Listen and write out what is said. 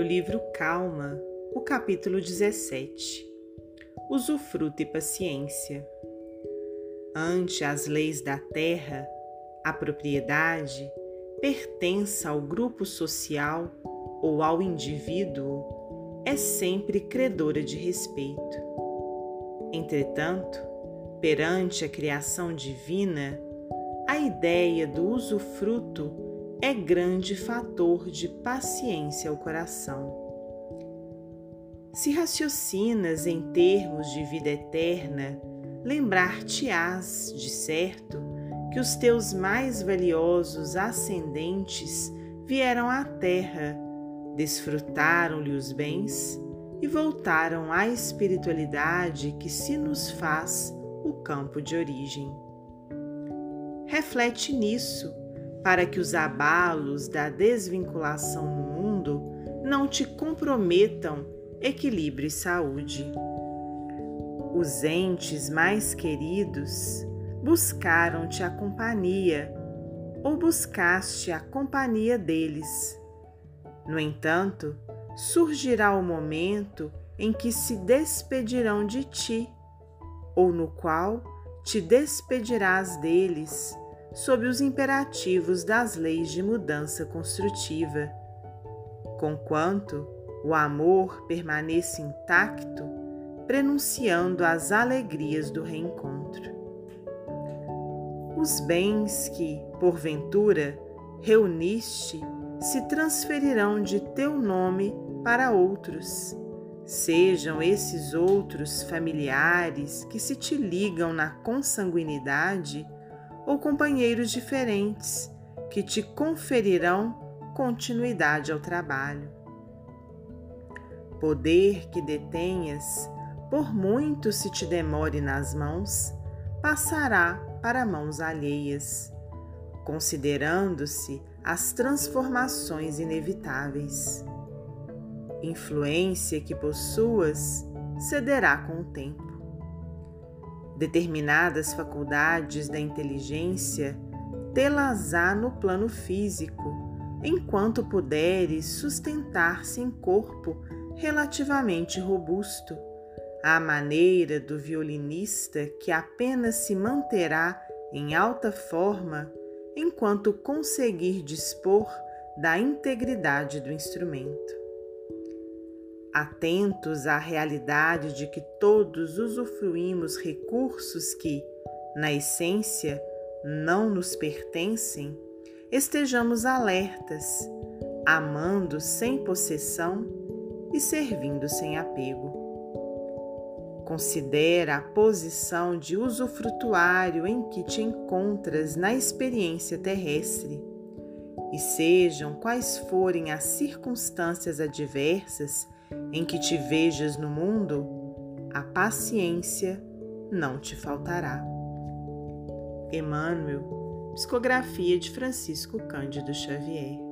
do livro Calma, o capítulo 17. Usufruto e paciência. Ante as leis da terra, a propriedade pertença ao grupo social ou ao indivíduo é sempre credora de respeito. Entretanto, perante a criação divina, a ideia do usufruto é grande fator de paciência ao coração. Se raciocinas em termos de vida eterna, lembrar-te-ás, de certo, que os teus mais valiosos ascendentes vieram à terra, desfrutaram-lhe os bens e voltaram à espiritualidade que se nos faz o campo de origem. Reflete nisso para que os abalos da desvinculação no mundo não te comprometam equilíbrio e saúde. Os entes mais queridos buscaram-te a companhia ou buscaste a companhia deles. No entanto, surgirá o momento em que se despedirão de ti, ou no qual te despedirás deles sob os imperativos das leis de mudança construtiva. Conquanto o amor permaneça intacto, prenunciando as alegrias do reencontro. Os bens que, porventura, reuniste se transferirão de teu nome para outros, sejam esses outros familiares que se te ligam na consanguinidade ou companheiros diferentes que te conferirão continuidade ao trabalho. Poder que detenhas, por muito se te demore nas mãos, passará para mãos alheias, considerando-se as transformações inevitáveis. Influência que possuas cederá com o tempo determinadas faculdades da inteligência tê-las-á no plano físico, enquanto puderes sustentar-se em corpo relativamente robusto, à maneira do violinista que apenas se manterá em alta forma enquanto conseguir dispor da integridade do instrumento atentos à realidade de que todos usufruímos recursos que, na essência, não nos pertencem, estejamos alertas, amando sem possessão e servindo sem apego. Considera a posição de usufrutuário em que te encontras na experiência terrestre. E sejam quais forem as circunstâncias adversas em que te vejas no mundo, a paciência não te faltará. Emmanuel, psicografia de Francisco Cândido Xavier.